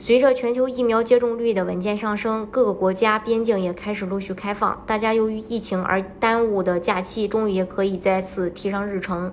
随着全球疫苗接种率的稳健上升，各个国家边境也开始陆续开放。大家由于疫情而耽误的假期，终于也可以再次提上日程。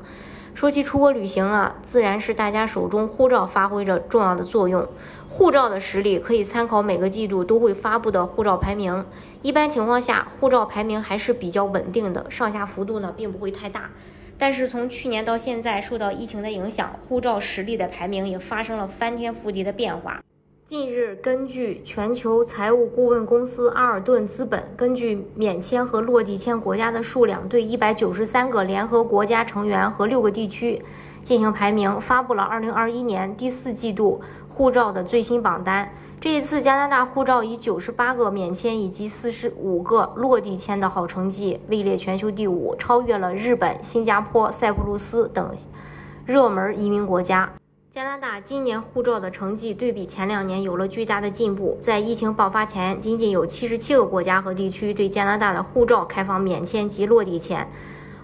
说起出国旅行啊，自然是大家手中护照发挥着重要的作用。护照的实力可以参考每个季度都会发布的护照排名。一般情况下，护照排名还是比较稳定的，上下幅度呢并不会太大。但是从去年到现在，受到疫情的影响，护照实力的排名也发生了翻天覆地的变化。近日，根据全球财务顾问公司阿尔顿资本，根据免签和落地签国家的数量，对一百九十三个联合国家成员和六个地区进行排名，发布了二零二一年第四季度护照的最新榜单。这一次，加拿大护照以九十八个免签以及四十五个落地签的好成绩，位列全球第五，超越了日本、新加坡、塞浦路斯等热门移民国家。加拿大今年护照的成绩对比前两年有了巨大的进步。在疫情爆发前，仅仅有七十七个国家和地区对加拿大的护照开放免签及落地签。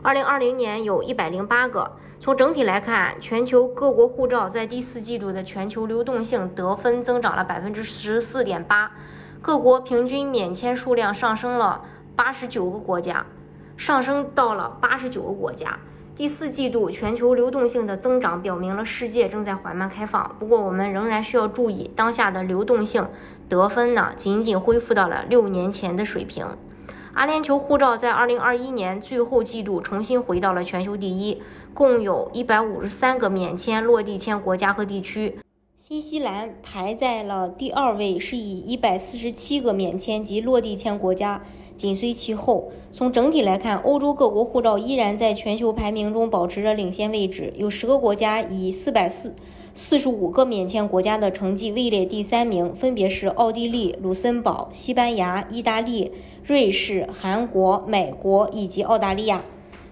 二零二零年有一百零八个。从整体来看，全球各国护照在第四季度的全球流动性得分增长了百分之十四点八，各国平均免签数量上升了八十九个国家，上升到了八十九个国家。第四季度全球流动性的增长表明了世界正在缓慢开放。不过，我们仍然需要注意，当下的流动性得分呢，仅仅恢复到了六年前的水平。阿联酋护照在二零二一年最后季度重新回到了全球第一，共有一百五十三个免签落地签国家和地区。新西兰排在了第二位，是以一百四十七个免签及落地签国家紧随其后。从整体来看，欧洲各国护照依然在全球排名中保持着领先位置，有十个国家以四百四四十五个免签国家的成绩位列第三名，分别是奥地利、卢森堡、西班牙、意大利、瑞士、韩国、美国以及澳大利亚。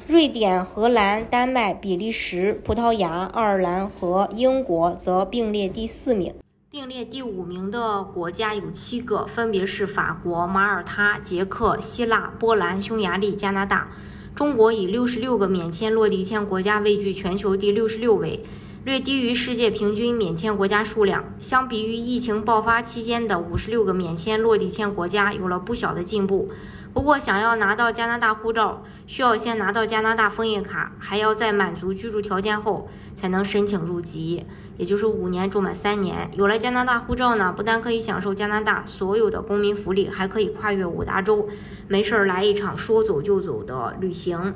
瑞典、荷兰、丹麦、比利时、葡萄牙、爱尔兰和英国则并列第四名。并列第五名的国家有七个，分别是法国、马耳他、捷克、希腊、波兰、匈牙利、加拿大。中国以六十六个免签落地签国家位居全球第六十六位，略低于世界平均免签国家数量。相比于疫情爆发期间的五十六个免签落地签国家，有了不小的进步。不过，想要拿到加拿大护照，需要先拿到加拿大枫叶卡，还要在满足居住条件后才能申请入籍，也就是五年住满三年。有了加拿大护照呢，不但可以享受加拿大所有的公民福利，还可以跨越五大洲，没事儿来一场说走就走的旅行。